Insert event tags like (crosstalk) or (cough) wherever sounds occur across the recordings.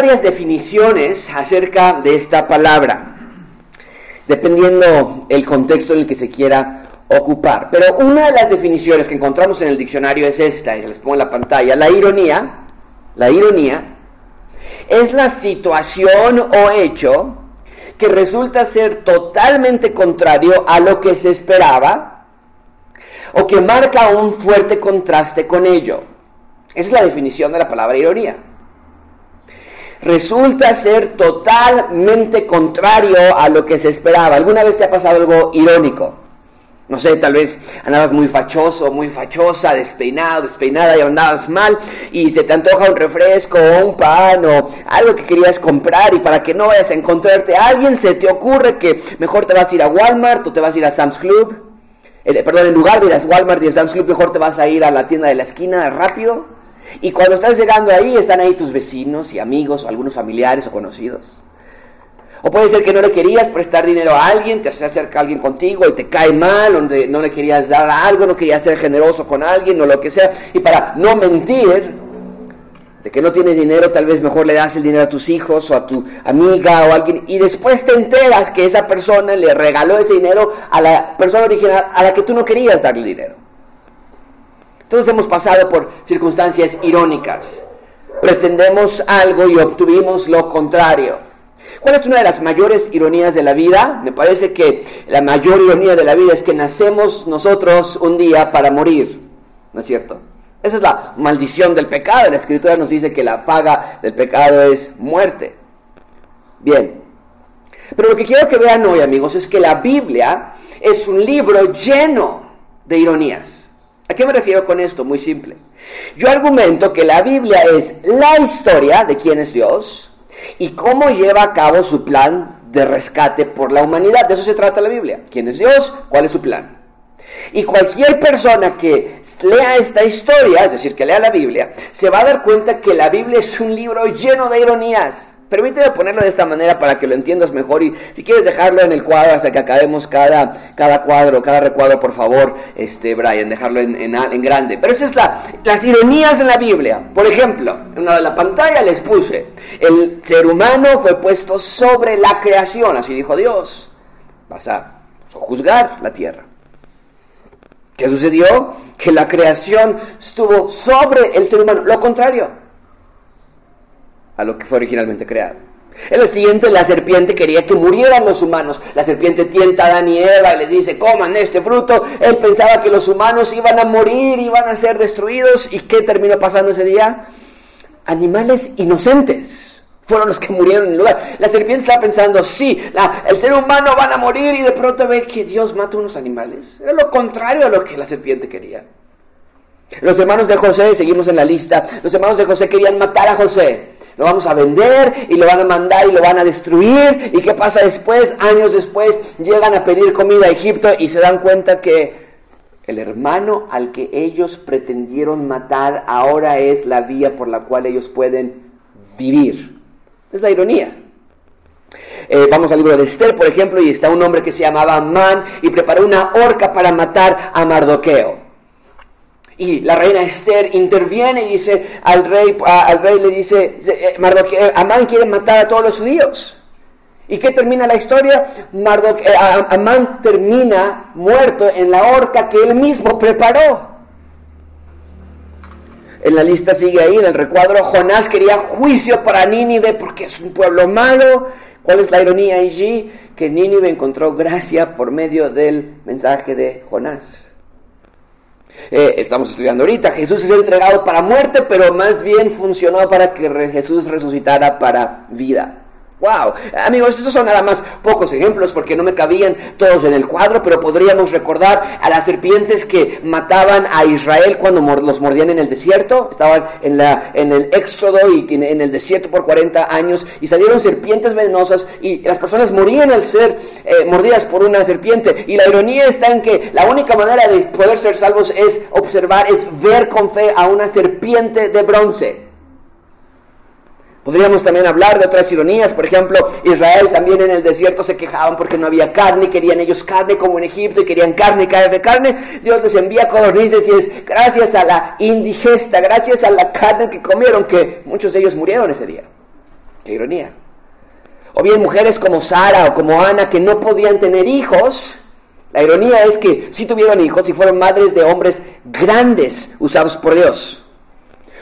varias definiciones acerca de esta palabra, dependiendo el contexto en el que se quiera ocupar. Pero una de las definiciones que encontramos en el diccionario es esta, y se les pongo en la pantalla. La ironía, la ironía, es la situación o hecho que resulta ser totalmente contrario a lo que se esperaba o que marca un fuerte contraste con ello. Esa es la definición de la palabra ironía. Resulta ser totalmente contrario a lo que se esperaba. ¿Alguna vez te ha pasado algo irónico? No sé, tal vez andabas muy fachoso, muy fachosa, despeinado, despeinada y andabas mal y se te antoja un refresco o un pan o algo que querías comprar y para que no vayas a encontrarte a alguien se te ocurre que mejor te vas a ir a Walmart o te vas a ir a Sam's Club. Eh, perdón, en lugar de ir a Walmart y a Sam's Club mejor te vas a ir a la tienda de la esquina rápido. Y cuando estás llegando ahí están ahí tus vecinos y amigos o algunos familiares o conocidos. O puede ser que no le querías prestar dinero a alguien, te acerca alguien contigo y te cae mal, donde no le querías dar algo, no querías ser generoso con alguien o lo que sea. Y para no mentir de que no tienes dinero, tal vez mejor le das el dinero a tus hijos o a tu amiga o a alguien. Y después te enteras que esa persona le regaló ese dinero a la persona original a la que tú no querías darle dinero. Todos hemos pasado por circunstancias irónicas. Pretendemos algo y obtuvimos lo contrario. ¿Cuál es una de las mayores ironías de la vida? Me parece que la mayor ironía de la vida es que nacemos nosotros un día para morir. ¿No es cierto? Esa es la maldición del pecado. La escritura nos dice que la paga del pecado es muerte. Bien. Pero lo que quiero que vean hoy, amigos, es que la Biblia es un libro lleno de ironías. ¿A qué me refiero con esto? Muy simple. Yo argumento que la Biblia es la historia de quién es Dios, y cómo lleva a cabo su plan de rescate por la humanidad. De eso se trata la Biblia. ¿Quién es Dios? ¿Cuál es su plan? Y cualquier persona que lea esta historia, es decir, que lea la Biblia, se va a dar cuenta que la Biblia es un libro lleno de ironías. Permíteme ponerlo de esta manera para que lo entiendas mejor y si quieres dejarlo en el cuadro hasta que acabemos cada, cada cuadro, cada recuadro, por favor, este, Brian, dejarlo en, en, grande. Pero esa es la, las ironías en la Biblia. Por ejemplo, en de la pantalla les puse, el ser humano fue puesto sobre la creación, así dijo Dios. Vas a juzgar la tierra. ¿Qué sucedió? Que la creación estuvo sobre el ser humano. Lo contrario a lo que fue originalmente creado. En el siguiente, la serpiente quería que murieran los humanos. La serpiente tienta a Adán y Eva y les dice, coman este fruto. Él pensaba que los humanos iban a morir, iban a ser destruidos. ¿Y qué terminó pasando ese día? Animales inocentes fueron los que murieron en el lugar. La serpiente estaba pensando, sí, el ser humano van a morir y de pronto ve que Dios mata unos animales. Era lo contrario a lo que la serpiente quería. Los hermanos de José, seguimos en la lista, los hermanos de José querían matar a José lo vamos a vender y lo van a mandar y lo van a destruir. ¿Y qué pasa después? Años después llegan a pedir comida a Egipto y se dan cuenta que el hermano al que ellos pretendieron matar ahora es la vía por la cual ellos pueden vivir. Es la ironía. Eh, vamos al libro de Esther, por ejemplo, y está un hombre que se llamaba Amán y preparó una horca para matar a Mardoqueo. Y la reina Esther interviene y dice al rey, al rey le dice, eh, Mardoqueo, Amán quiere matar a todos los judíos. ¿Y qué termina la historia? Eh, Amán termina muerto en la horca que él mismo preparó. En la lista sigue ahí, en el recuadro, Jonás quería juicio para Nínive porque es un pueblo malo. ¿Cuál es la ironía allí? Que Nínive encontró gracia por medio del mensaje de Jonás. Eh, estamos estudiando ahorita. Jesús es entregado para muerte, pero más bien funcionó para que Jesús resucitara para vida. Wow, amigos, estos son nada más pocos ejemplos porque no me cabían todos en el cuadro, pero podríamos recordar a las serpientes que mataban a Israel cuando los mordían en el desierto. Estaban en, la, en el éxodo y en el desierto por 40 años y salieron serpientes venenosas y las personas morían al ser eh, mordidas por una serpiente. Y la ironía está en que la única manera de poder ser salvos es observar, es ver con fe a una serpiente de bronce. Podríamos también hablar de otras ironías, por ejemplo, Israel también en el desierto se quejaban porque no había carne, querían ellos carne como en Egipto y querían carne, carne de carne. Dios les envía codornices y es gracias a la indigesta, gracias a la carne que comieron que muchos de ellos murieron ese día. Qué ironía. O bien mujeres como Sara o como Ana que no podían tener hijos. La ironía es que sí tuvieron hijos y fueron madres de hombres grandes usados por Dios.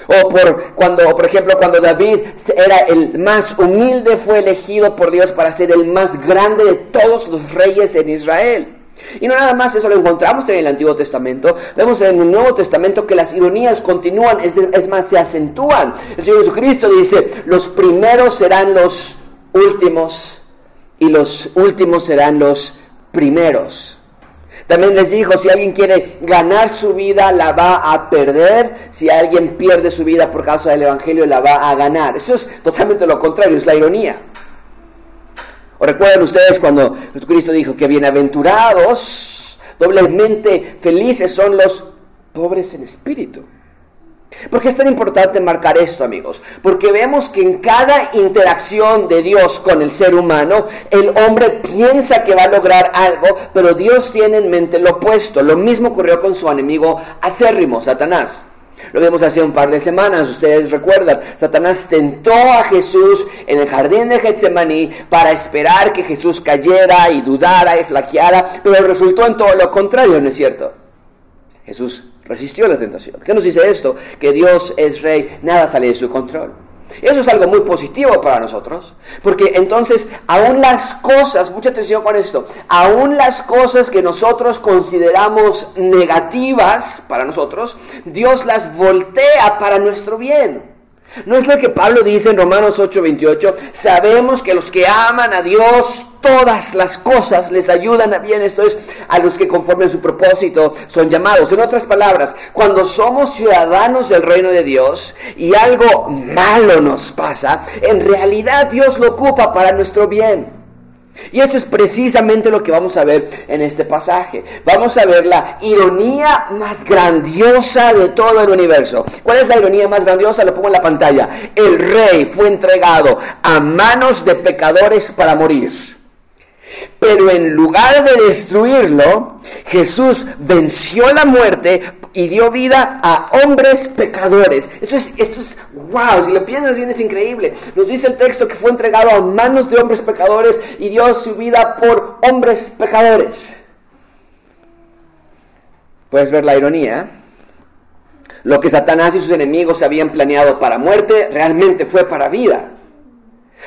O por cuando, por ejemplo, cuando David era el más humilde, fue elegido por Dios para ser el más grande de todos los reyes en Israel. Y no nada más eso lo encontramos en el Antiguo Testamento, vemos en el Nuevo Testamento que las ironías continúan, es, es más, se acentúan. El Señor Jesucristo dice, los primeros serán los últimos y los últimos serán los primeros. También les dijo, si alguien quiere ganar su vida, la va a perder. Si alguien pierde su vida por causa del Evangelio, la va a ganar. Eso es totalmente lo contrario, es la ironía. ¿O recuerdan ustedes cuando Jesucristo dijo que bienaventurados, doblemente felices son los pobres en espíritu? ¿Por qué es tan importante marcar esto, amigos? Porque vemos que en cada interacción de Dios con el ser humano, el hombre piensa que va a lograr algo, pero Dios tiene en mente lo opuesto. Lo mismo ocurrió con su enemigo acérrimo, Satanás. Lo vimos hace un par de semanas, ustedes recuerdan, Satanás tentó a Jesús en el jardín de Getsemaní para esperar que Jesús cayera y dudara y flaqueara, pero resultó en todo lo contrario, ¿no es cierto? Jesús resistió la tentación. ¿Qué nos dice esto? Que Dios es rey, nada sale de su control. Eso es algo muy positivo para nosotros, porque entonces aún las cosas, mucha atención con esto, aún las cosas que nosotros consideramos negativas para nosotros, Dios las voltea para nuestro bien. ¿No es lo que Pablo dice en Romanos 8:28? Sabemos que los que aman a Dios, todas las cosas les ayudan a bien. Esto es, a los que conforme su propósito son llamados. En otras palabras, cuando somos ciudadanos del reino de Dios y algo malo nos pasa, en realidad Dios lo ocupa para nuestro bien. Y eso es precisamente lo que vamos a ver en este pasaje. Vamos a ver la ironía más grandiosa de todo el universo. ¿Cuál es la ironía más grandiosa? Lo pongo en la pantalla. El rey fue entregado a manos de pecadores para morir. Pero en lugar de destruirlo, Jesús venció la muerte y dio vida a hombres pecadores. Esto es, esto es, wow, si lo piensas bien es increíble. Nos dice el texto que fue entregado a manos de hombres pecadores y dio su vida por hombres pecadores. Puedes ver la ironía. Lo que Satanás y sus enemigos habían planeado para muerte realmente fue para vida.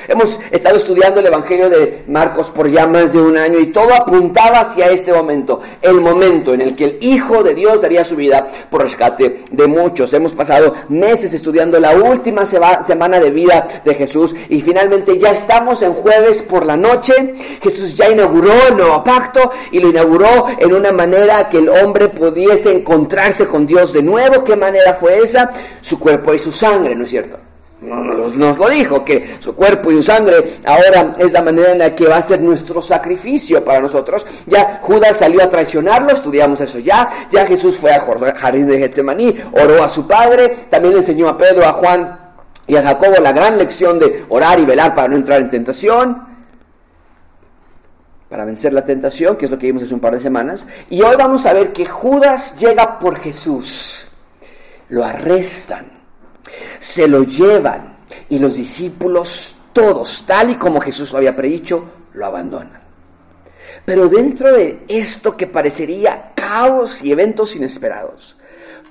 Hemos estado estudiando el Evangelio de Marcos por ya más de un año y todo apuntaba hacia este momento, el momento en el que el Hijo de Dios daría su vida por rescate de muchos. Hemos pasado meses estudiando la última semana de vida de Jesús y finalmente ya estamos en jueves por la noche. Jesús ya inauguró el nuevo pacto y lo inauguró en una manera que el hombre pudiese encontrarse con Dios de nuevo. ¿Qué manera fue esa? Su cuerpo y su sangre, ¿no es cierto? Nos, nos, lo dijo, que su cuerpo y su sangre ahora es la manera en la que va a ser nuestro sacrificio para nosotros. Ya Judas salió a traicionarlo, estudiamos eso ya. Ya Jesús fue al jardín de Getsemaní, oró a su padre, también enseñó a Pedro, a Juan y a Jacobo la gran lección de orar y velar para no entrar en tentación. Para vencer la tentación, que es lo que vimos hace un par de semanas. Y hoy vamos a ver que Judas llega por Jesús. Lo arrestan se lo llevan y los discípulos, todos, tal y como Jesús lo había predicho, lo abandonan. Pero dentro de esto que parecería caos y eventos inesperados,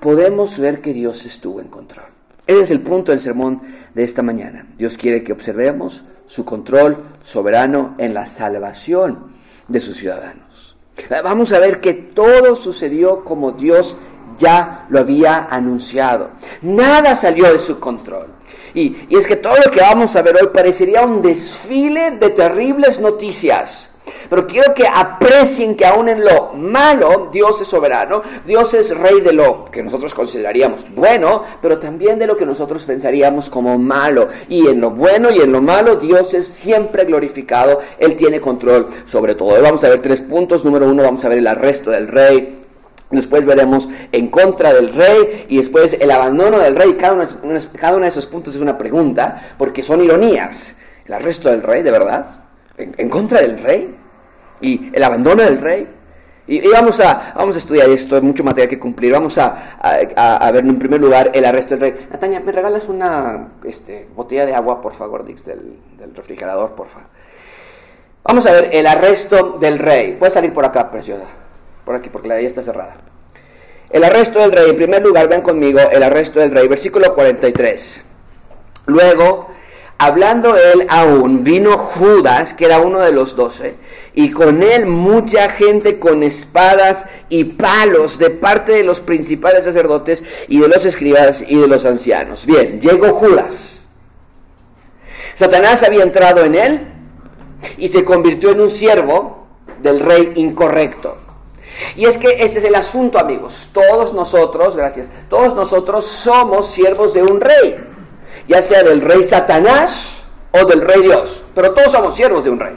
podemos ver que Dios estuvo en control. Ese es el punto del sermón de esta mañana. Dios quiere que observemos su control soberano en la salvación de sus ciudadanos. Vamos a ver que todo sucedió como Dios ya lo había anunciado. Nada salió de su control. Y, es que todo lo que vamos a ver hoy parecería un desfile de terribles noticias. Pero quiero que aprecien que aún en lo malo Dios es soberano, Dios es rey de lo que nosotros consideraríamos bueno, pero también de lo que nosotros pensaríamos como malo. Y en lo bueno y en lo malo Dios es siempre glorificado, Él tiene control sobre todo. Vamos a ver tres puntos. Número uno, vamos a ver el arresto del rey. Después veremos en contra del rey y después el abandono del rey. Cada uno, cada uno de esos puntos es una pregunta porque son ironías. El arresto del rey, de verdad, en, contra del rey y el abandono del rey. Y, vamos, a, vamos a estudiar esto, hay mucho material que cumplir. Vamos a, a, ver en primer lugar el arresto del rey. Natalia, ¿me regalas una este, botella de agua, por favor, Dix, del, del refrigerador, por favor? Vamos a ver el arresto del rey. Puede salir por acá, preciosa. Por aquí, porque la de ahí está cerrada. El arresto del rey. En primer lugar, ven conmigo el arresto del rey. Versículo 43. Luego, hablando él aún, vino Judas, que era uno de los doce, y con él mucha gente con espadas y palos de parte de los principales sacerdotes y de los escribas y de los ancianos. Bien, llegó Judas. Satanás había entrado en él y se convirtió en un siervo del rey incorrecto. Y es que este es el asunto, amigos. Todos nosotros, gracias, todos nosotros somos siervos de un rey, ya sea del rey Satanás o del rey Dios, pero todos somos siervos de un rey.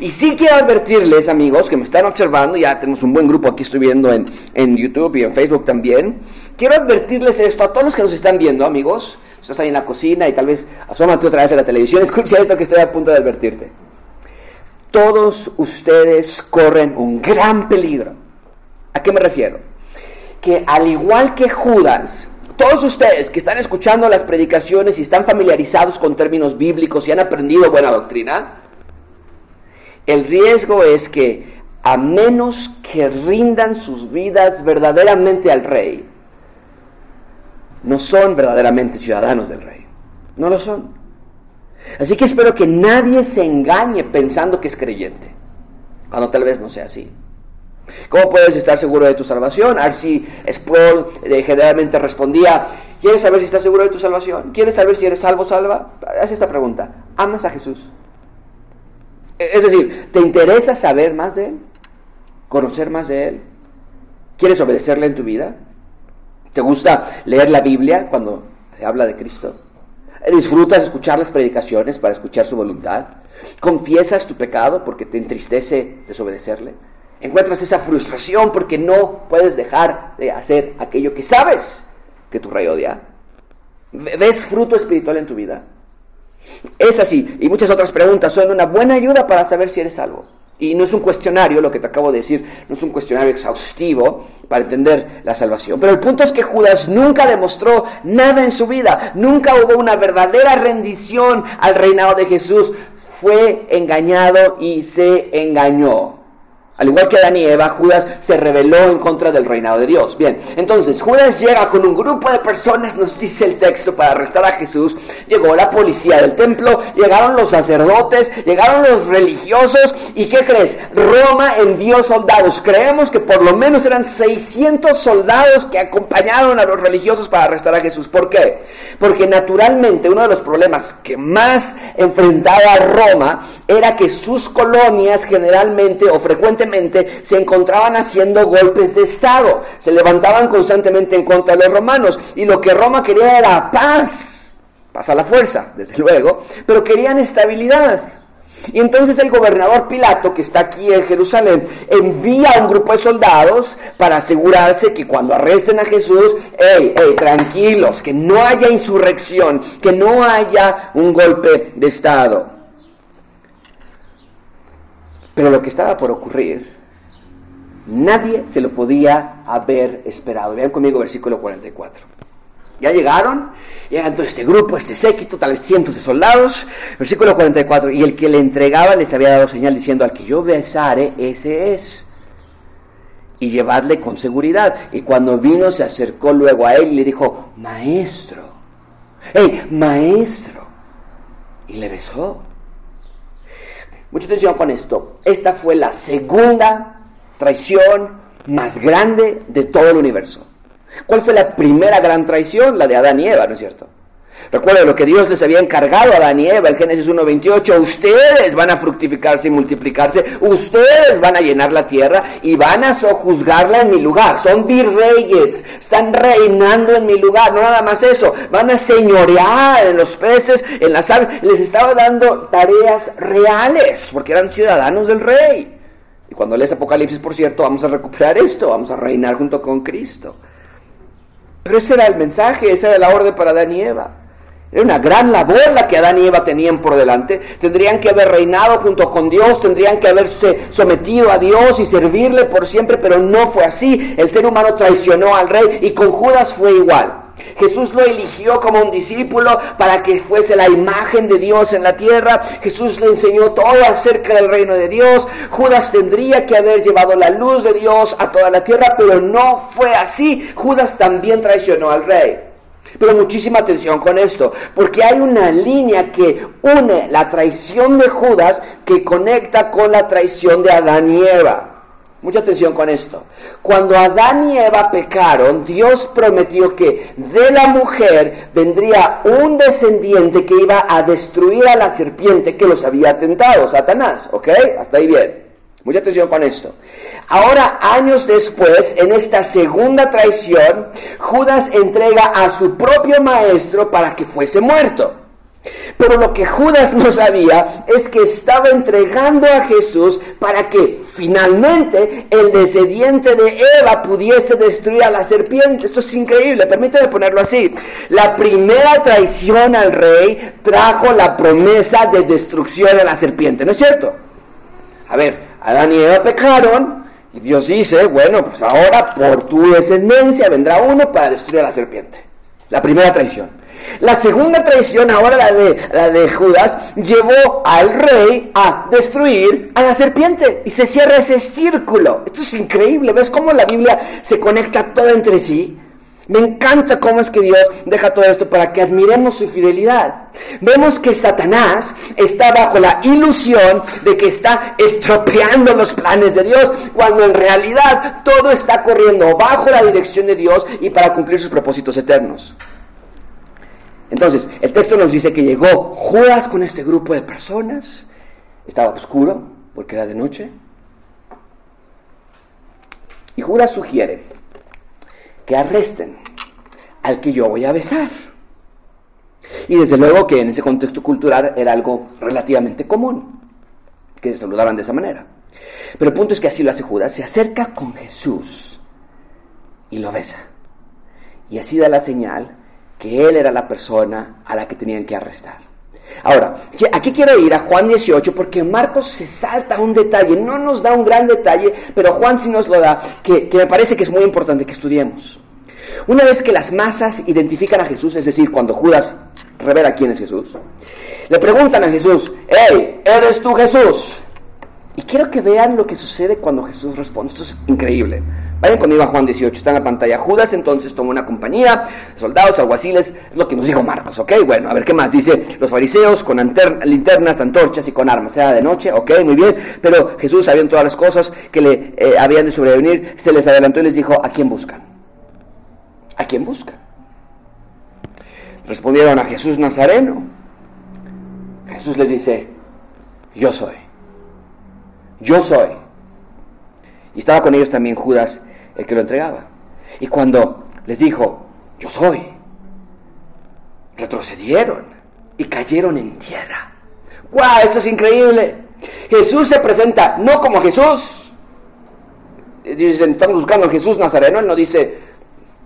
Y sí quiero advertirles, amigos, que me están observando, ya tenemos un buen grupo aquí, estoy viendo en, en YouTube y en Facebook también. Quiero advertirles esto a todos los que nos están viendo, amigos. Estás ahí en la cocina y tal vez asómate otra vez a la televisión, (laughs) escucha esto que estoy a punto de advertirte todos ustedes corren un gran peligro. ¿A qué me refiero? Que al igual que Judas, todos ustedes que están escuchando las predicaciones y están familiarizados con términos bíblicos y han aprendido buena doctrina, el riesgo es que a menos que rindan sus vidas verdaderamente al rey, no son verdaderamente ciudadanos del rey. No lo son. Así que espero que nadie se engañe pensando que es creyente, cuando tal vez no sea así. ¿Cómo puedes estar seguro de tu salvación? Arsi Sproul eh, generalmente respondía, ¿quieres saber si estás seguro de tu salvación? ¿Quieres saber si eres salvo salva? Haz esta pregunta, ¿amas a Jesús? E, es decir, ¿te interesa saber más de Él? ¿Conocer más de Él? ¿Quieres obedecerle en tu vida? ¿Te gusta leer la Biblia cuando se habla de Cristo? ¿Disfrutas escuchar las predicaciones para escuchar su voluntad? ¿Confiesas tu pecado porque te entristece desobedecerle? ¿Encuentras esa frustración porque no puedes dejar de hacer aquello que sabes que tu rey odia? ¿Ves fruto espiritual en tu vida? Es así, y muchas otras preguntas son una buena ayuda para saber si eres salvo. Y no es un cuestionario, lo que te acabo de decir, no es un cuestionario exhaustivo para entender la salvación. Pero el punto es que Judas nunca demostró nada en su vida, nunca hubo una verdadera rendición al reinado de Jesús. Fue engañado y se engañó. Al igual que Adán y Eva, Judas se rebeló en contra del reinado de Dios. Bien, entonces Judas llega con un grupo de personas, nos dice el texto, para arrestar a Jesús. Llegó la policía del templo, llegaron los sacerdotes, llegaron los religiosos. ¿Y qué crees? Roma envió soldados. Creemos que por lo menos eran 600 soldados que acompañaron a los religiosos para arrestar a Jesús. ¿Por qué? Porque naturalmente uno de los problemas que más enfrentaba Roma era que sus colonias generalmente o frecuentemente se encontraban haciendo golpes de Estado, se levantaban constantemente en contra de los romanos y lo que Roma quería era paz, paz a la fuerza, desde (laughs) luego, pero querían estabilidad. Y entonces el gobernador Pilato, que está aquí en Jerusalén, envía a un grupo de soldados para asegurarse que cuando arresten a Jesús, hey, hey, tranquilos, que no haya insurrección, que no haya un golpe de Estado. Pero lo que estaba por ocurrir, nadie se lo podía haber esperado. Vean conmigo versículo 44. Ya llegaron, llegan todo este grupo, este séquito, tal vez cientos de soldados. Versículo 44. Y el que le entregaba les había dado señal diciendo: Al que yo besare, ese es. Y llevadle con seguridad. Y cuando vino, se acercó luego a él y le dijo: Maestro, hey, maestro. Y le besó. Mucha atención con esto. Esta fue la segunda traición más grande de todo el universo. ¿Cuál fue la primera gran traición? La de Adán y Eva, ¿no es cierto? Recuerden lo que Dios les había encargado a Adán y Eva en Génesis 1.28. Ustedes van a fructificarse y multiplicarse. Ustedes van a llenar la tierra y van a sojuzgarla en mi lugar. Son virreyes. Están reinando en mi lugar. No nada más eso. Van a señorear en los peces, en las aves. Les estaba dando tareas reales porque eran ciudadanos del rey. Y cuando lees Apocalipsis, por cierto, vamos a recuperar esto. Vamos a reinar junto con Cristo. Pero ese era el mensaje, esa era la orden para Adán y Eva. Era una gran labor la que Adán y Eva tenían por delante. Tendrían que haber reinado junto con Dios, tendrían que haberse sometido a Dios y servirle por siempre, pero no fue así. El ser humano traicionó al rey y con Judas fue igual. Jesús lo eligió como un discípulo para que fuese la imagen de Dios en la tierra. Jesús le enseñó todo acerca del reino de Dios. Judas tendría que haber llevado la luz de Dios a toda la tierra, pero no fue así. Judas también traicionó al rey. Pero muchísima atención con esto, porque hay una línea que une la traición de Judas que conecta con la traición de Adán y Eva. Mucha atención con esto. Cuando Adán y Eva pecaron, Dios prometió que de la mujer vendría un descendiente que iba a destruir a la serpiente que los había tentado, Satanás. ¿Ok? Hasta ahí bien. Mucha atención con esto. Ahora, años después, en esta segunda traición, Judas entrega a su propio maestro para que fuese muerto. Pero lo que Judas no sabía es que estaba entregando a Jesús para que finalmente el descendiente de Eva pudiese destruir a la serpiente. Esto es increíble, permíteme ponerlo así. La primera traición al rey trajo la promesa de destrucción de la serpiente, ¿no es cierto? A ver, Adán y Eva pecaron y Dios dice, bueno, pues ahora por tu descendencia vendrá uno para destruir a la serpiente. La primera traición. La segunda traición, ahora la de, la de Judas, llevó al rey a destruir a la serpiente. Y se cierra ese círculo. Esto es increíble. ¿Ves cómo la Biblia se conecta toda entre sí? Me encanta cómo es que Dios deja todo esto para que admiremos su fidelidad. Vemos que Satanás está bajo la ilusión de que está estropeando los planes de Dios, cuando en realidad todo está corriendo bajo la dirección de Dios y para cumplir sus propósitos eternos. Entonces, el texto nos dice que llegó Judas con este grupo de personas, estaba oscuro porque era de noche, y Judas sugiere que arresten al que yo voy a besar. Y desde luego que en ese contexto cultural era algo relativamente común, que se saludaban de esa manera. Pero el punto es que así lo hace Judas, se acerca con Jesús y lo besa. Y así da la señal que él era la persona a la que tenían que arrestar. Ahora, aquí quiero ir a Juan 18 porque Marcos se salta un detalle, no nos da un gran detalle, pero Juan sí nos lo da, que, que me parece que es muy importante que estudiemos. Una vez que las masas identifican a Jesús, es decir, cuando Judas revela quién es Jesús, le preguntan a Jesús, hey, ¿eres tú Jesús? Y quiero que vean lo que sucede cuando Jesús responde. Esto es increíble. Vayan conmigo a Juan 18, está en la pantalla. Judas entonces tomó una compañía, soldados, alguaciles, es lo que nos dijo Marcos, ¿ok? Bueno, a ver qué más. Dice, los fariseos con linternas, antorchas y con armas. Era de noche, ok, muy bien. Pero Jesús, sabiendo todas las cosas que le eh, habían de sobrevenir, se les adelantó y les dijo, ¿a quién buscan? ¿A quién buscan? Respondieron a Jesús Nazareno. Jesús les dice, yo soy yo soy. Y estaba con ellos también Judas, el que lo entregaba. Y cuando les dijo, yo soy, retrocedieron y cayeron en tierra. ¡Wow! Esto es increíble. Jesús se presenta no como Jesús. Dicen, estamos buscando a Jesús Nazareno. Él no dice,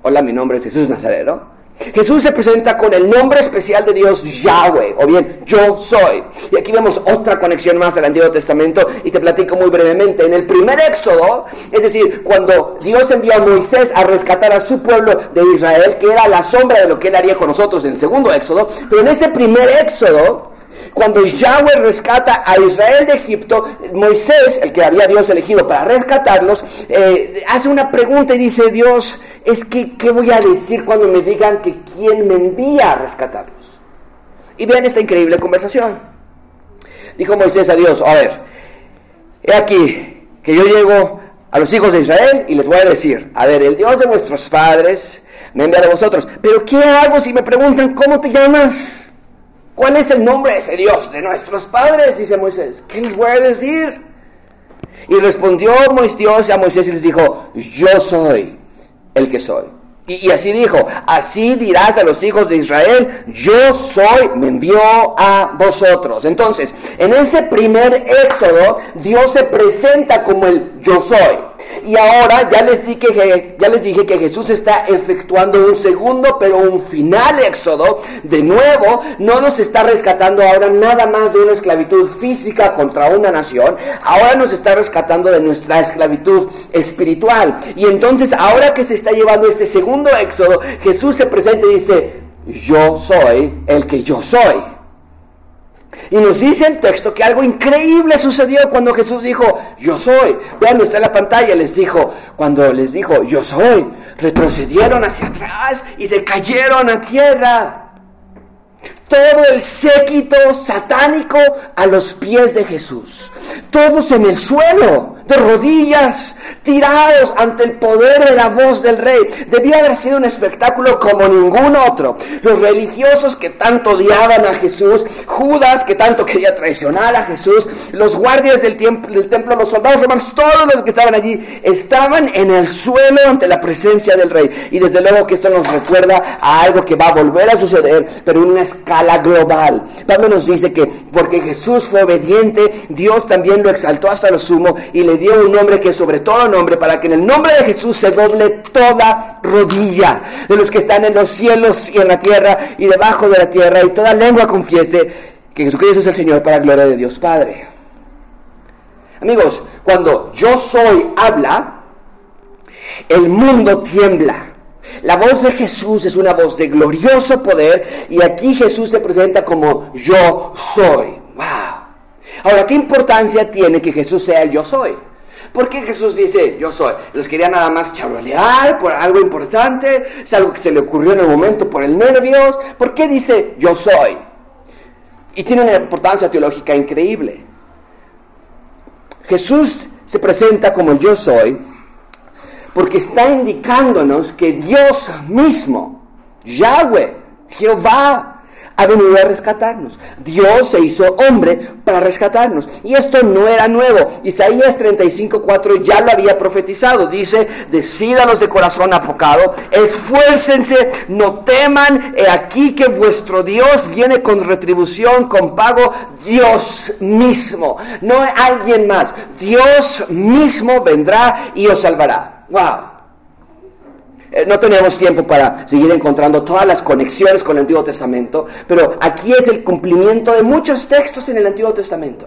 hola, mi nombre es Jesús Nazareno. Jesús se presenta con el nombre especial de Dios Yahweh, o bien yo soy. Y aquí vemos otra conexión más al Antiguo Testamento y te platico muy brevemente. En el primer éxodo, es decir, cuando Dios envió a Moisés a rescatar a su pueblo de Israel, que era la sombra de lo que él haría con nosotros en el segundo éxodo, pero en ese primer éxodo, cuando Yahweh rescata a Israel de Egipto, Moisés, el que había Dios elegido para rescatarlos, eh, hace una pregunta y dice, Dios, es que, ¿qué voy a decir cuando me digan que quién me envía a rescatarlos? Y vean esta increíble conversación. Dijo Moisés a Dios, a ver, he aquí que yo llego a los hijos de Israel y les voy a decir, a ver, el Dios de vuestros padres me envía a vosotros, pero ¿qué hago si me preguntan cómo te llamas? ¿Cuál es el nombre de ese Dios de nuestros padres? Dice Moisés. ¿Qué les voy a decir? Y respondió Dios a Moisés y les dijo, yo soy el que soy. Y, así dijo, así dirás a los hijos de Israel, yo soy, me envió a vosotros. Entonces, en ese primer éxodo, Dios se presenta como el yo soy. Y ahora ya les, dije que, ya les dije que Jesús está efectuando un segundo, pero un final éxodo. De nuevo, no nos está rescatando ahora nada más de una esclavitud física contra una nación. Ahora nos está rescatando de nuestra esclavitud espiritual. Y entonces, ahora que se está llevando este éxodo, Jesús se presenta y dice, yo soy el que yo soy. Y nos dice el texto que algo increíble sucedió cuando Jesús dijo, yo soy. Vean, está en la pantalla, les dijo, cuando les dijo, yo soy, retrocedieron hacia atrás y se cayeron a tierra. Todo el séquito satánico a los pies de Jesús. Todos en el suelo de rodillas, tirados ante el poder de la voz del rey. Debía haber sido un espectáculo como ningún otro. Los religiosos que tanto odiaban a Jesús, Judas que tanto quería traicionar a Jesús, los guardias del, del templo, los soldados romanos, todos los que estaban allí, estaban en el suelo ante la presencia del rey. Y desde luego que esto nos recuerda a algo que va a volver a suceder, pero en una escala global. Pablo nos dice que porque Jesús fue obediente, Dios también lo exaltó hasta lo sumo y le dio un nombre que sobre todo nombre, para que en el nombre de Jesús se doble toda rodilla de los que están en los cielos y en la tierra y debajo de la tierra, y toda lengua confiese que Jesucristo es el Señor para la gloria de Dios Padre. Amigos, cuando yo soy habla, el mundo tiembla. La voz de Jesús es una voz de glorioso poder y aquí Jesús se presenta como yo soy. ¡Wow! Ahora, ¿qué importancia tiene que Jesús sea el yo soy? ¿Por qué Jesús dice yo soy? ¿Los quería nada más charolear por algo importante? ¿Es algo que se le ocurrió en el momento por el nervios? ¿Por qué dice yo soy? Y tiene una importancia teológica increíble. Jesús se presenta como el yo soy porque está indicándonos que Dios mismo, Yahweh, Jehová, ha venido a rescatarnos. Dios se hizo hombre para rescatarnos. Y esto no era nuevo. Isaías 35:4 ya lo había profetizado. Dice, decídanos de corazón apocado, esfuércense, no teman, he aquí que vuestro Dios viene con retribución, con pago, Dios mismo, no alguien más. Dios mismo vendrá y os salvará. Wow. Eh, no tenemos tiempo para seguir encontrando todas las conexiones con el Antiguo Testamento, pero aquí es el cumplimiento de muchos textos en el Antiguo Testamento.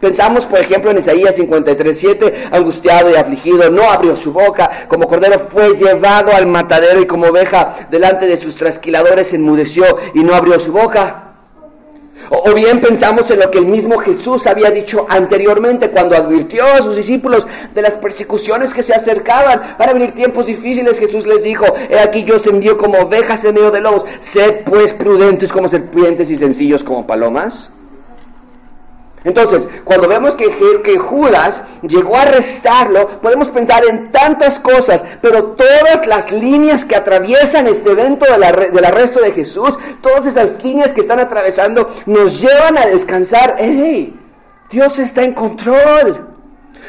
Pensamos, por ejemplo, en Isaías 53.7, angustiado y afligido, no abrió su boca, como cordero fue llevado al matadero y como oveja delante de sus trasquiladores enmudeció y no abrió su boca. O bien pensamos en lo que el mismo Jesús había dicho anteriormente cuando advirtió a sus discípulos de las persecuciones que se acercaban. Para venir tiempos difíciles, Jesús les dijo, he aquí yo os envío como ovejas en medio de lobos, sed pues prudentes como serpientes y sencillos como palomas. Entonces, cuando vemos que, Judas llegó a arrestarlo, podemos pensar en tantas cosas, pero todas las líneas que atraviesan este evento del arresto de Jesús, todas esas líneas que están atravesando, nos llevan a descansar. ¡Hey! Dios está en control.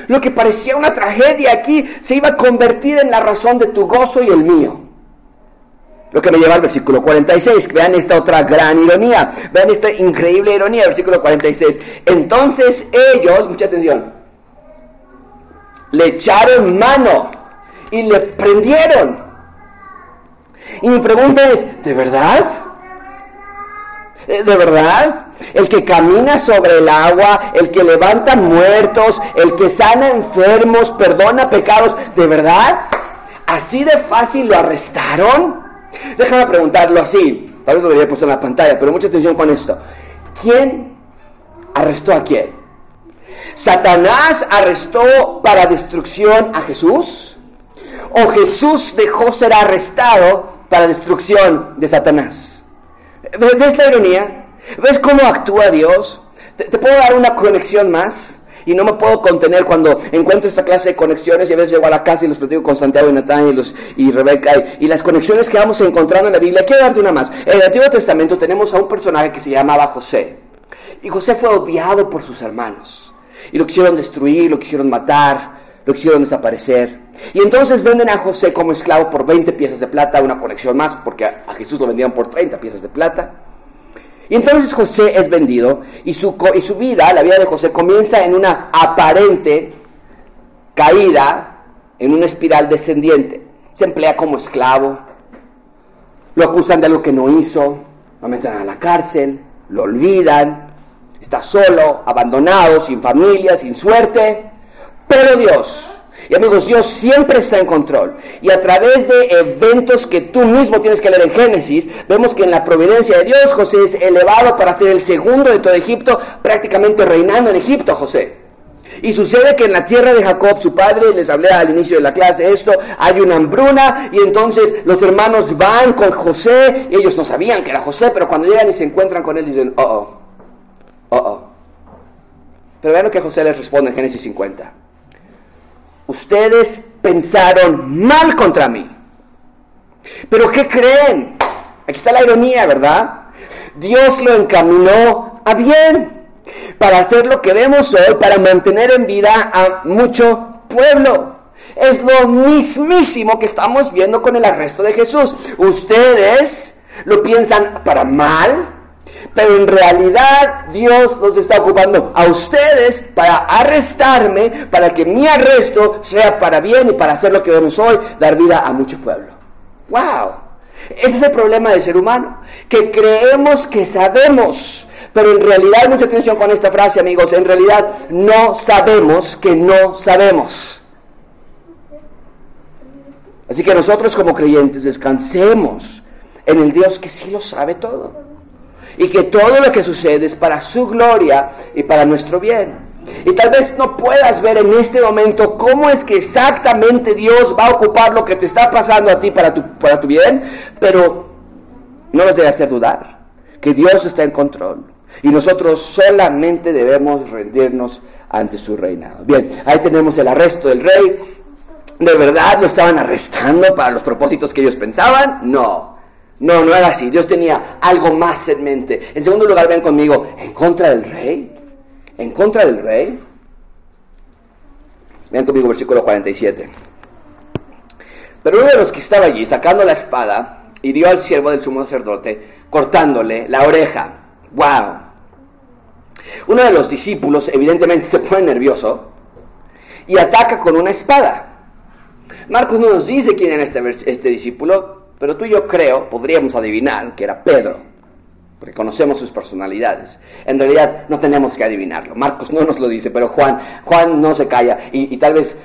Lo que parecía una tragedia aquí se iba a convertir en la razón de tu gozo y el mío. Lo que me lleva al versículo 46. Vean esta otra gran ironía. Vean esta increíble ironía, versículo 46. Entonces ellos, mucha atención, le echaron mano y le prendieron. Y mi pregunta es, ¿de verdad? ¿De verdad? El que camina sobre el agua, el que levanta muertos, el que sana enfermos, perdona pecados, ¿de verdad? ¿Así de fácil lo arrestaron? Déjame preguntarlo así. Tal vez lo debería puesto en la pantalla, pero mucha atención con esto. ¿Quién arrestó a quién? ¿Satanás arrestó para destrucción a Jesús? ¿O Jesús dejó ser arrestado para destrucción de Satanás? ¿Ves la ironía? ¿Ves cómo actúa Dios? ¿Te, puedo dar una conexión más? Y no me puedo contener cuando encuentro esta clase de conexiones y a veces llego a la casa y los platico con Santiago y Natán y, los, y Rebeca y, las conexiones que vamos encontrando en la Biblia. Quiero darte una más. En el Antiguo Testamento tenemos a un personaje que se llamaba José. Y José fue odiado por sus hermanos. Y lo quisieron destruir, lo quisieron matar, lo quisieron desaparecer. Y entonces venden a José como esclavo por 20 piezas de plata, una conexión más, porque a Jesús lo vendían por 30 piezas de plata. Y entonces José es vendido y su, y su vida, la vida de José, comienza en una aparente caída en una espiral descendiente. Se emplea como esclavo, lo acusan de algo que no hizo, lo meten a la cárcel, lo olvidan, está solo, abandonado, sin familia, sin suerte. Pero Dios, y amigos, Dios siempre está en control. Y a través de eventos que tú mismo tienes que leer en Génesis, vemos que en la providencia de Dios, José es elevado para ser el segundo de todo Egipto, prácticamente reinando en Egipto, José. Y sucede que en la tierra de Jacob, su padre, les hablé al inicio de la clase esto, hay una hambruna y entonces los hermanos van con José, y ellos no sabían que era José, pero cuando llegan y se encuentran con él dicen, oh, oh, oh, oh. Pero vean lo que José les responde en Génesis 50. Ustedes pensaron mal contra mí. Pero ¿qué creen? Aquí está la ironía, ¿verdad? Dios lo encaminó a bien para hacer lo que vemos hoy, para mantener en vida a mucho pueblo. Es lo mismísimo que estamos viendo con el arresto de Jesús. Ustedes lo piensan para mal, pero en realidad Dios los está ocupando a ustedes para arrestarme, para que mi arresto sea para bien y para hacer lo que vemos hoy, dar vida a mucho pueblo. ¡Wow! Ese es el problema del ser humano, que creemos que sabemos pero en realidad mucha atención con esta frase, amigos. En realidad no sabemos que no sabemos. Así que nosotros como creyentes descansemos en el Dios que sí lo sabe todo. Y que todo lo que sucede es para su gloria y para nuestro bien. Y tal vez no puedas ver en este momento cómo es que exactamente Dios va a ocupar lo que te está pasando a ti para tu, para tu bien, pero no les debe hacer dudar que Dios está en control y nosotros solamente debemos rendirnos ante su reinado. Bien, ahí tenemos el arresto del rey. ¿De verdad lo estaban arrestando para los propósitos que ellos pensaban? No. No, no era así. Dios tenía algo más en mente. En segundo lugar, ven conmigo, ¿en contra del rey? ¿En contra del rey? Vean conmigo versículo 47. Pero uno de los que estaba allí, sacando la espada, hirió al siervo del sumo sacerdote, cortándole la oreja. ¡Wow! Uno de los discípulos evidentemente se pone nervioso y ataca con una espada. Marcos no nos dice quién era este, este discípulo, pero tú y yo creo, podríamos adivinar que era Pedro, porque conocemos sus personalidades. En realidad no tenemos que adivinarlo. Marcos no nos lo dice, pero Juan, Juan no se calla. Y, tal vez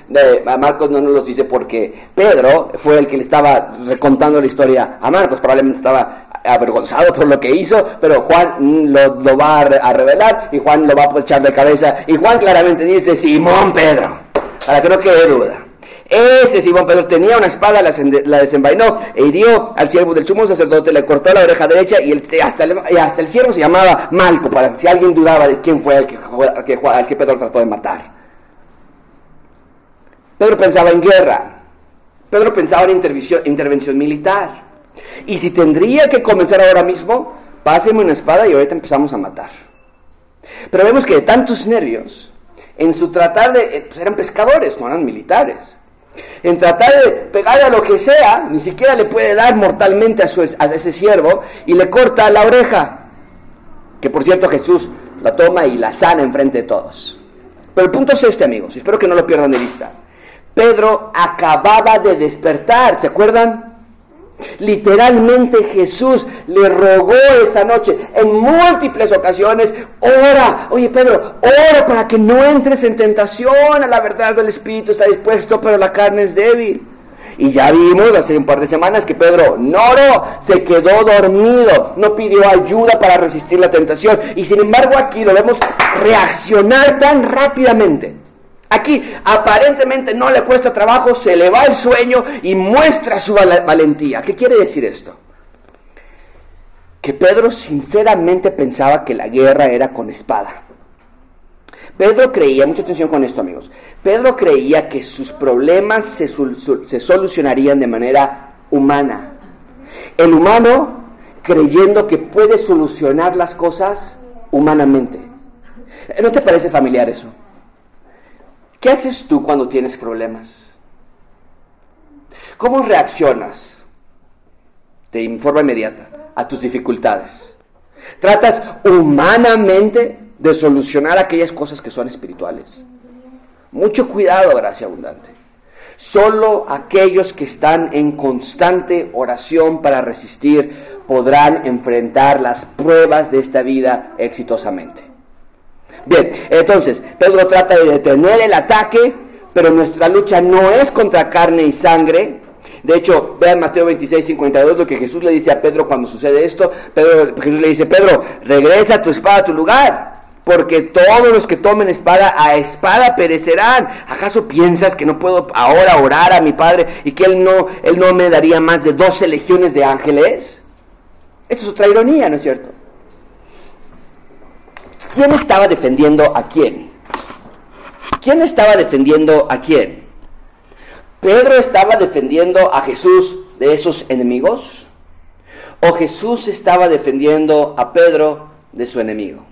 Marcos no nos lo dice porque Pedro fue el que le estaba recontando la historia a Marcos. Probablemente estaba avergonzado por lo que hizo, pero Juan lo, va a, revelar y Juan lo va a echar de cabeza. Y Juan claramente dice, Simón Pedro, para que no quede duda. Ese Simón Pedro tenía una espada, la, desenvainó e hirió al siervo del sumo sacerdote, le cortó la oreja derecha y, hasta, el, el siervo se llamaba Malco, para si alguien dudaba de quién fue el que, que Pedro trató de matar. Pedro pensaba en guerra. Pedro pensaba en intervención, intervención militar. Y si tendría que comenzar ahora mismo, páseme una espada y ahorita empezamos a matar. Pero vemos que de tantos nervios, en su tratar de, eh, pues eran pescadores, no eran militares. En tratar de pegarle a lo que sea, ni siquiera le puede dar mortalmente a, ese siervo y le corta la oreja. Que por cierto Jesús la toma y la sana enfrente de todos. Pero el punto es este, amigos, y espero que no lo pierdan de vista. Pedro acababa de despertar, ¿se acuerdan? Literalmente Jesús le rogó esa noche en múltiples ocasiones, ora, oye Pedro, ora para que no entres en tentación, a la verdad del Espíritu está dispuesto, pero la carne es débil. Y ya vimos hace un par de semanas que Pedro no oró, se quedó dormido, no pidió ayuda para resistir la tentación. Y sin embargo aquí lo vemos reaccionar tan rápidamente. Aquí aparentemente no le cuesta trabajo, se le va el sueño y muestra su valentía. ¿Qué quiere decir esto? Que Pedro sinceramente pensaba que la guerra era con espada. Pedro creía, mucha atención con esto amigos, Pedro creía que sus problemas se, se solucionarían de manera humana. El humano creyendo que puede solucionar las cosas humanamente. ¿No te parece familiar eso? ¿Qué haces tú cuando tienes problemas? ¿Cómo reaccionas de forma inmediata a tus dificultades? ¿Tratas humanamente de solucionar aquellas cosas que son espirituales? Mucho cuidado, gracia abundante. Solo aquellos que están en constante oración para resistir podrán enfrentar las pruebas de esta vida exitosamente. Bien, entonces, Pedro trata de detener el ataque, pero nuestra lucha no es contra carne y sangre. De hecho, vean Mateo 26, 52, lo que Jesús le dice a Pedro cuando sucede esto. Pedro, Jesús le dice, Pedro, regresa tu espada a tu lugar porque todos los que tomen espada a espada perecerán. ¿Acaso piensas que no puedo ahora orar a mi Padre y que Él no, Él no me daría más de 12 legiones de ángeles? Esto es otra ironía, ¿no es cierto? ¿Quién estaba defendiendo a quién? ¿Quién estaba defendiendo a quién? ¿Pedro estaba defendiendo a Jesús de esos enemigos? ¿O Jesús estaba defendiendo a Pedro de su enemigo?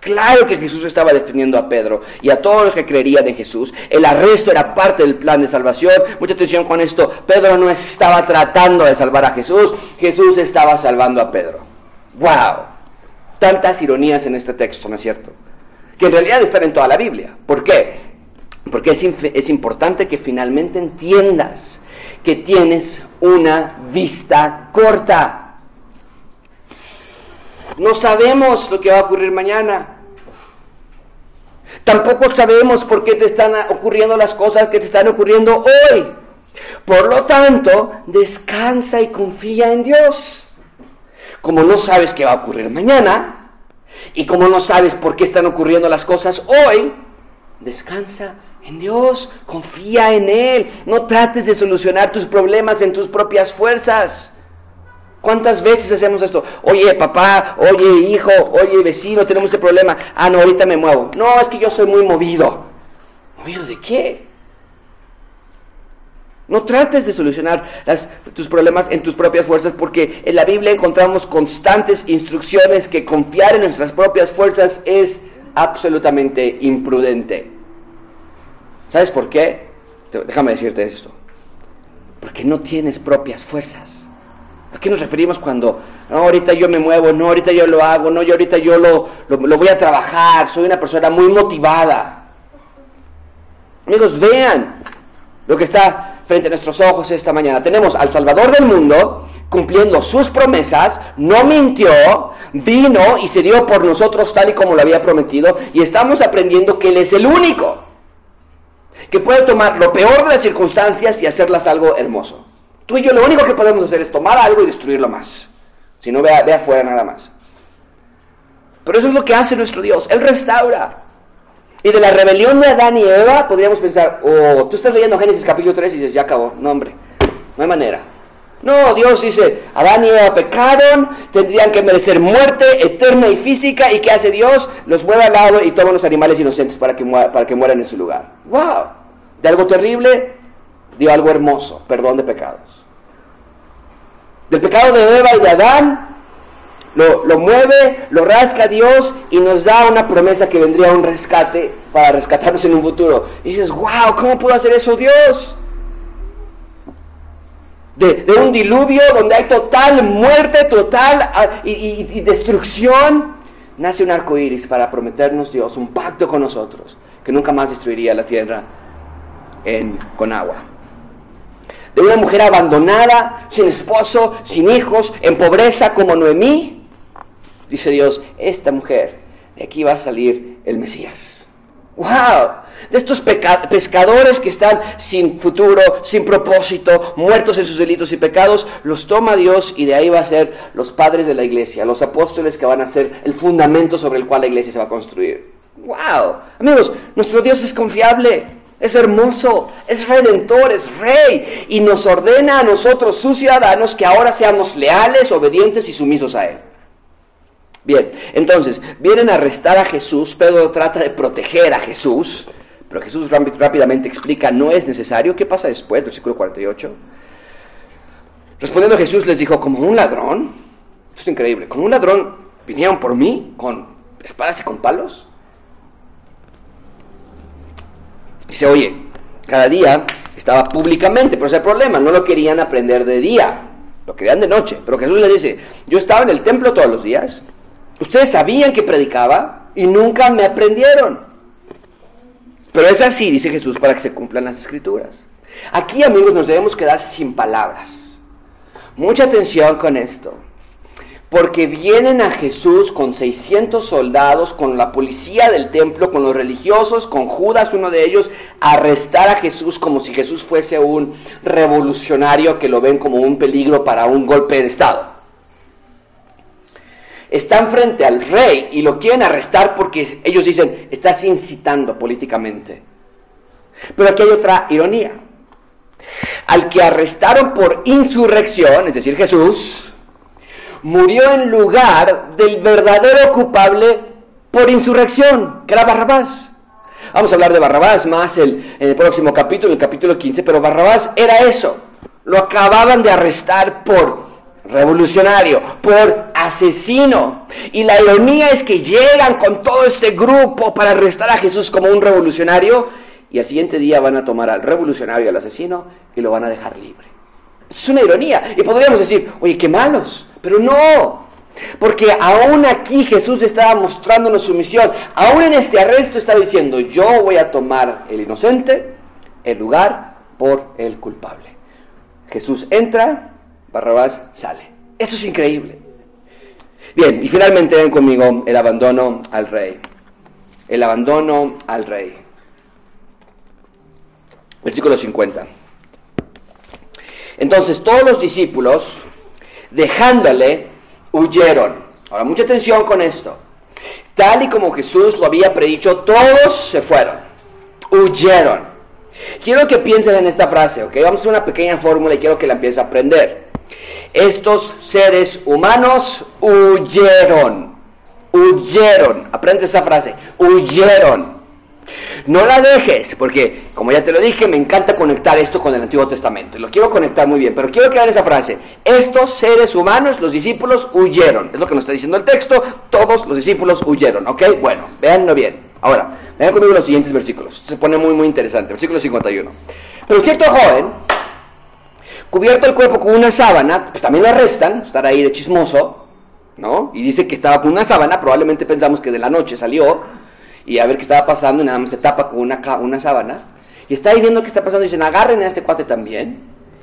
Claro que Jesús estaba defendiendo a Pedro y a todos los que creerían en Jesús. El arresto era parte del plan de salvación. Mucha atención con esto. Pedro no estaba tratando de salvar a Jesús. Jesús estaba salvando a Pedro. ¡Wow! Tantas ironías en este texto, ¿no es cierto? Que en realidad están en toda la Biblia. ¿Por qué? Porque es, es importante que finalmente entiendas que tienes una vista corta. No sabemos lo que va a ocurrir mañana. Tampoco sabemos por qué te están ocurriendo las cosas que te están ocurriendo hoy. Por lo tanto, descansa y confía en Dios. Como no sabes qué va a ocurrir mañana y como no sabes por qué están ocurriendo las cosas hoy, descansa en Dios, confía en Él. No trates de solucionar tus problemas en tus propias fuerzas. ¿Cuántas veces hacemos esto? Oye, papá, oye, hijo, oye, vecino, tenemos este problema. Ah, no, ahorita me muevo. No, es que yo soy muy movido. ¿Movido de qué? No trates de solucionar tus problemas en tus propias fuerzas porque en la Biblia encontramos constantes instrucciones que confiar en nuestras propias fuerzas es absolutamente imprudente. ¿Sabes por qué? Déjame decirte esto. Porque no tienes propias fuerzas. ¿A qué nos referimos cuando, no, ahorita yo me muevo, no, ahorita yo lo hago, no, yo ahorita yo lo, lo, voy a trabajar, soy una persona muy motivada? Amigos, vean lo que está frente a nuestros ojos esta mañana. Tenemos al Salvador del mundo cumpliendo sus promesas, no mintió, vino y se dio por nosotros tal y como lo había prometido, y estamos aprendiendo que Él es el único que puede tomar lo peor de las circunstancias y hacerlas algo hermoso. Tú y yo lo único que podemos hacer es tomar algo y destruirlo más. Si no, vea, afuera nada más. Pero eso es lo que hace nuestro Dios. Él restaura. Y de la rebelión de Adán y Eva podríamos pensar, oh, tú estás leyendo Génesis capítulo 3 y dices, ya acabó. No, hombre, no hay manera. No, Dios dice, Adán y Eva pecaron, tendrían que merecer muerte eterna y física. ¿Y qué hace Dios? Los mueve al lado y toma los animales inocentes para que, para que mueran en su lugar. ¡Wow! De algo terrible dio algo hermoso, perdón de pecados del pecado de Eva y de Adán, lo, mueve, lo rasca Dios y nos da una promesa que vendría un rescate para rescatarnos en un futuro. Y dices, wow, ¿cómo pudo hacer eso Dios? De, un diluvio donde hay total muerte, total ah, y, destrucción, nace un arco iris para prometernos Dios un pacto con nosotros que nunca más destruiría la tierra en, con agua de una mujer abandonada, sin esposo, sin hijos, en pobreza como Noemí, dice Dios, esta mujer, de aquí va a salir el Mesías. ¡Wow! De estos pescadores que están sin futuro, sin propósito, muertos en sus delitos y pecados, los toma Dios y de ahí va a ser los padres de la iglesia, los apóstoles que van a ser el fundamento sobre el cual la iglesia se va a construir. ¡Wow! Amigos, nuestro Dios es confiable es hermoso, es redentor, es rey y nos ordena a nosotros, sus ciudadanos, que ahora seamos leales, obedientes y sumisos a Él. Bien, entonces, vienen a arrestar a Jesús, Pedro trata de proteger a Jesús, pero Jesús rápidamente explica, no es necesario. ¿Qué pasa después? Versículo 48. Respondiendo Jesús les dijo, como un ladrón, esto es increíble, como un ladrón vinieron por mí con espadas y con palos. Dice, oye, cada día estaba públicamente, pero ese el problema, no lo querían aprender de día, lo querían de noche. Pero Jesús les dice, yo estaba en el templo todos los días, ustedes sabían que predicaba y nunca me aprendieron. Pero es así, dice Jesús, para que se cumplan las escrituras. Aquí amigos nos debemos quedar sin palabras. Mucha atención con esto. Porque vienen a Jesús con 600 soldados, con la policía del templo, con los religiosos, con Judas, uno de ellos, a arrestar a Jesús como si Jesús fuese un revolucionario que lo ven como un peligro para un golpe de Estado. Están frente al rey y lo quieren arrestar porque ellos dicen, estás incitando políticamente. Pero aquí hay otra ironía. Al que arrestaron por insurrección, es decir, Jesús, murió en lugar del verdadero culpable por insurrección, que era Barrabás. Vamos a hablar de Barrabás más el, en el próximo capítulo, el capítulo 15, pero Barrabás era eso. Lo acababan de arrestar por revolucionario, por asesino. Y la ironía es que llegan con todo este grupo para arrestar a Jesús como un revolucionario y al siguiente día van a tomar al revolucionario, al asesino, y lo van a dejar libre. Es una ironía. Y podríamos decir, oye, qué malos. Pero no. Porque aún aquí Jesús estaba mostrándonos su misión. Aún en este arresto está diciendo, yo voy a tomar el inocente, el lugar por el culpable. Jesús entra, Barrabás sale. Eso es increíble. Bien, y finalmente ven conmigo el abandono al rey. El abandono al rey. Versículo 50. Entonces todos los discípulos, dejándole, huyeron. Ahora, mucha atención con esto. Tal y como Jesús lo había predicho, todos se fueron, huyeron. Quiero que piensen en esta frase, ¿ok? Vamos a hacer una pequeña fórmula y quiero que la empiecen a aprender. Estos seres humanos huyeron, huyeron. Aprende esa frase, huyeron. No la dejes, porque como ya te lo dije, me encanta conectar esto con el Antiguo Testamento. Lo quiero conectar muy bien, pero quiero quedar esa frase. Estos seres humanos, los discípulos, huyeron. Es lo que nos está diciendo el texto. Todos los discípulos huyeron. ¿Ok? Bueno, véanlo bien. Ahora, vean conmigo los siguientes versículos. Se pone muy, muy interesante. Versículo 51. Pero cierto joven, cubierto el cuerpo con una sábana, pues también lo arrestan, estar ahí de chismoso, ¿no? Y dice que estaba con una sábana, probablemente pensamos que de la noche salió y a ver qué estaba pasando y nada más se tapa con una, una sábana. Y está ahí viendo qué está pasando y dicen, agarren a este cuate también.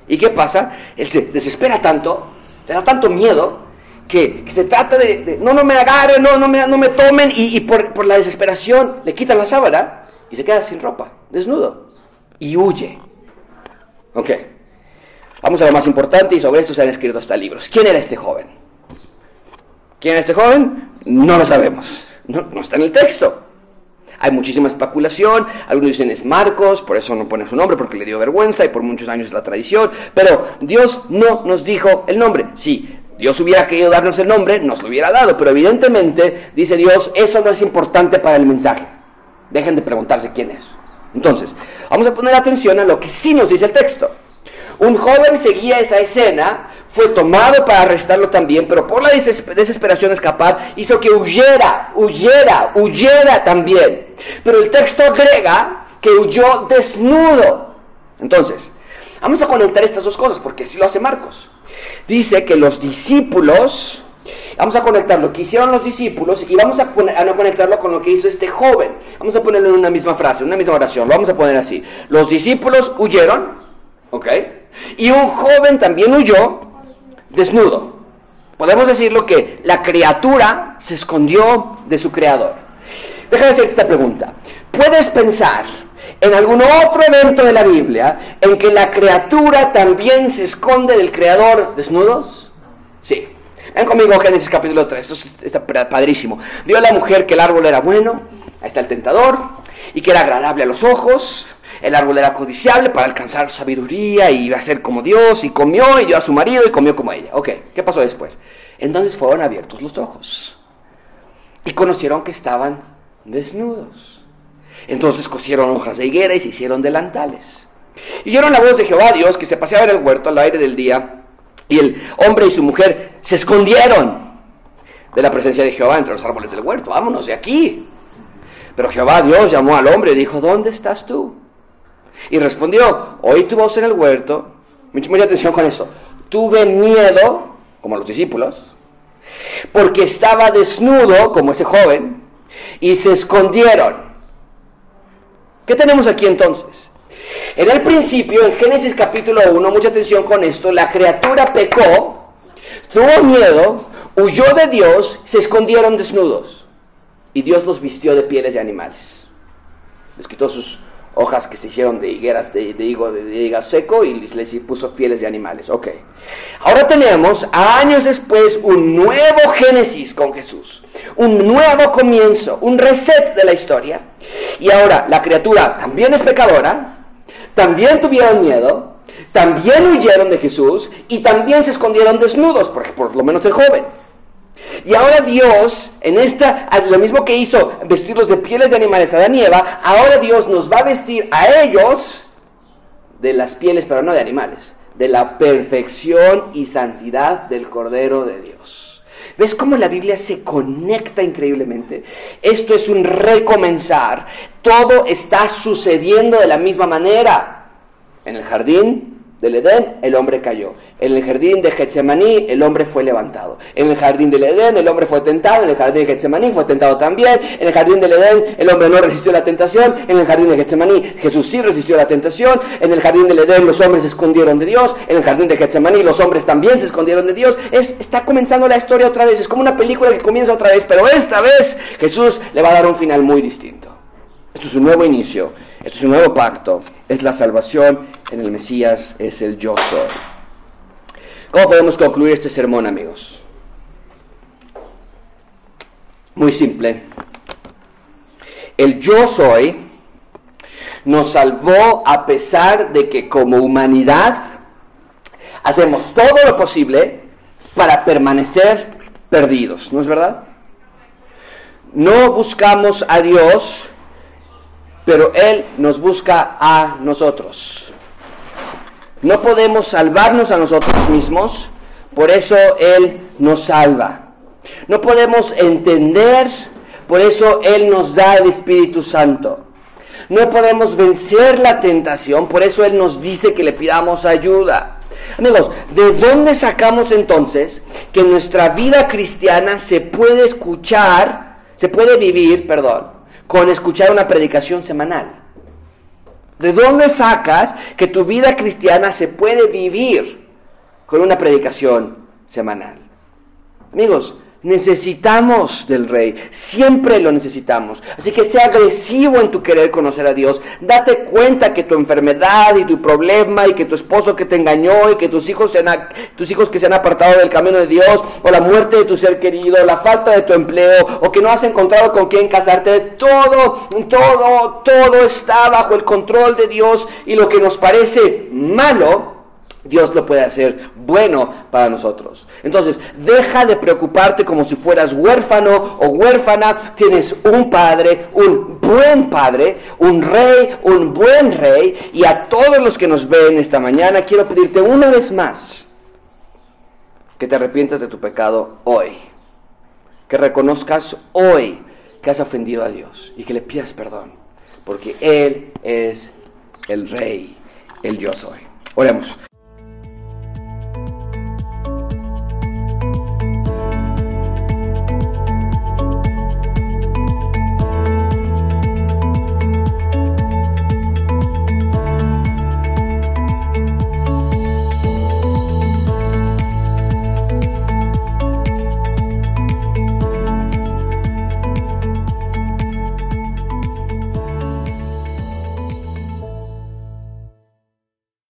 ¿Y qué pasa? Él se desespera tanto, le da tanto miedo, que, se trata de, no, no me agarren, no, no, me, no me tomen, y, por, por, la desesperación le quitan la sábana y se queda sin ropa, desnudo, y huye. Ok, vamos a lo más importante y sobre esto se han escrito hasta libros. ¿Quién era este joven? ¿Quién era este joven? No lo sabemos, no, no está en el texto. Hay muchísima especulación, algunos dicen es Marcos, por eso no pone su nombre, porque le dio vergüenza y por muchos años es la tradición, pero Dios no nos dijo el nombre. Si Dios hubiera querido darnos el nombre, nos lo hubiera dado, pero evidentemente, dice Dios, eso no es importante para el mensaje. Dejen de preguntarse quién es. Entonces, vamos a poner atención a lo que sí nos dice el texto. Un joven seguía esa escena, fue tomado para arrestarlo también, pero por la desesperación de escapar hizo que huyera, huyera, huyera también. Pero el texto agrega que huyó desnudo. Entonces, vamos a conectar estas dos cosas, porque así lo hace Marcos. Dice que los discípulos, vamos a conectar lo que hicieron los discípulos y vamos a, a no conectarlo con lo que hizo este joven. Vamos a ponerlo en una misma frase, en una misma oración. Lo vamos a poner así. Los discípulos huyeron, ¿ok? Y un joven también huyó desnudo. Podemos decirlo que la criatura se escondió de su creador. Déjame hacerte esta pregunta. ¿Puedes pensar en algún otro evento de la Biblia en que la criatura también se esconde del creador desnudos? Sí. Ven conmigo Génesis capítulo 3, esto está padrísimo. Vio a la mujer que el árbol era bueno, ahí está el tentador, y que era agradable a los ojos, el árbol era codiciable para alcanzar sabiduría y iba a ser como Dios y comió y dio a su marido y comió como ella. Ok, ¿qué pasó después? Entonces fueron abiertos los ojos y conocieron que estaban desnudos. Entonces cosieron hojas de higuera y se hicieron delantales. Y oyeron la voz de Jehová Dios que se paseaba en el huerto al aire del día y el hombre y su mujer se escondieron de la presencia de Jehová entre los árboles del huerto. Vámonos de aquí. Pero Jehová Dios llamó al hombre y dijo, ¿dónde estás tú? Y respondió, oí tu voz en el huerto, mucha atención con eso, tuve miedo, como los discípulos, porque estaba desnudo, como ese joven, y se escondieron. ¿Qué tenemos aquí entonces? En el principio, en Génesis capítulo 1, mucha atención con esto, la criatura pecó, tuvo miedo, huyó de Dios, se escondieron desnudos. Y Dios los vistió de pieles de animales. Les quitó sus hojas que se hicieron de higueras de, higo, de, seco y les, puso pieles de animales. Ok. Ahora tenemos, años después, un nuevo Génesis con Jesús. Un nuevo comienzo, un reset de la historia. Y ahora la criatura también es pecadora, también tuvieron miedo, también huyeron de Jesús y también se escondieron desnudos, por lo menos el joven. Y ahora Dios, en esta, lo mismo que hizo vestirlos de pieles de animales a Adán y ahora Dios nos va a vestir a ellos de las pieles, pero no de animales, de la perfección y santidad del Cordero de Dios. ¿Ves cómo la Biblia se conecta increíblemente? Esto es un recomenzar. Todo está sucediendo de la misma manera. En el jardín del Edén, el hombre cayó. En el jardín de Getsemaní, el hombre fue levantado. En el jardín del Edén, el hombre fue tentado. En el jardín de Getsemaní fue tentado también. En el jardín del Edén, el hombre no resistió la tentación. En el jardín de Getsemaní, Jesús sí resistió la tentación. En el jardín del Edén, los hombres se escondieron de Dios. En el jardín de Getsemaní, los hombres también se escondieron de Dios. Es, está comenzando la historia otra vez. Es como una película que comienza otra vez. Pero esta vez, Jesús le va a dar un final muy distinto. Esto es un nuevo inicio. Esto es un nuevo pacto. Es la salvación en el Mesías, es el yo soy. ¿Cómo podemos concluir este sermón, amigos? Muy simple. El yo soy nos salvó a pesar de que como humanidad hacemos todo lo posible para permanecer perdidos, ¿no es verdad? No buscamos a Dios pero Él nos busca a nosotros. No podemos salvarnos a nosotros mismos, por eso Él nos salva. No podemos entender, por eso Él nos da el Espíritu Santo. No podemos vencer la tentación, por eso Él nos dice que le pidamos ayuda. Amigos, ¿de dónde sacamos entonces que nuestra vida cristiana se puede escuchar, se puede vivir, perdón, con escuchar una predicación semanal? ¿De dónde sacas que tu vida cristiana se puede vivir con una predicación semanal? Amigos, Necesitamos del rey, siempre lo necesitamos. Así que sea agresivo en tu querer conocer a Dios. Date cuenta que tu enfermedad y tu problema y que tu esposo que te engañó y que tus hijos, se han, tus hijos que se han apartado del camino de Dios o la muerte de tu ser querido, la falta de tu empleo o que no has encontrado con quién casarte, todo, todo, todo está bajo el control de Dios y lo que nos parece malo Dios lo puede hacer bueno para nosotros. Entonces, deja de preocuparte como si fueras huérfano o huérfana. Tienes un padre, un buen padre, un rey, un buen rey. Y a todos los que nos ven esta mañana, quiero pedirte una vez más que te arrepientas de tu pecado hoy. Que reconozcas hoy que has ofendido a Dios y que le pidas perdón. Porque Él es el rey, el yo soy. Oremos.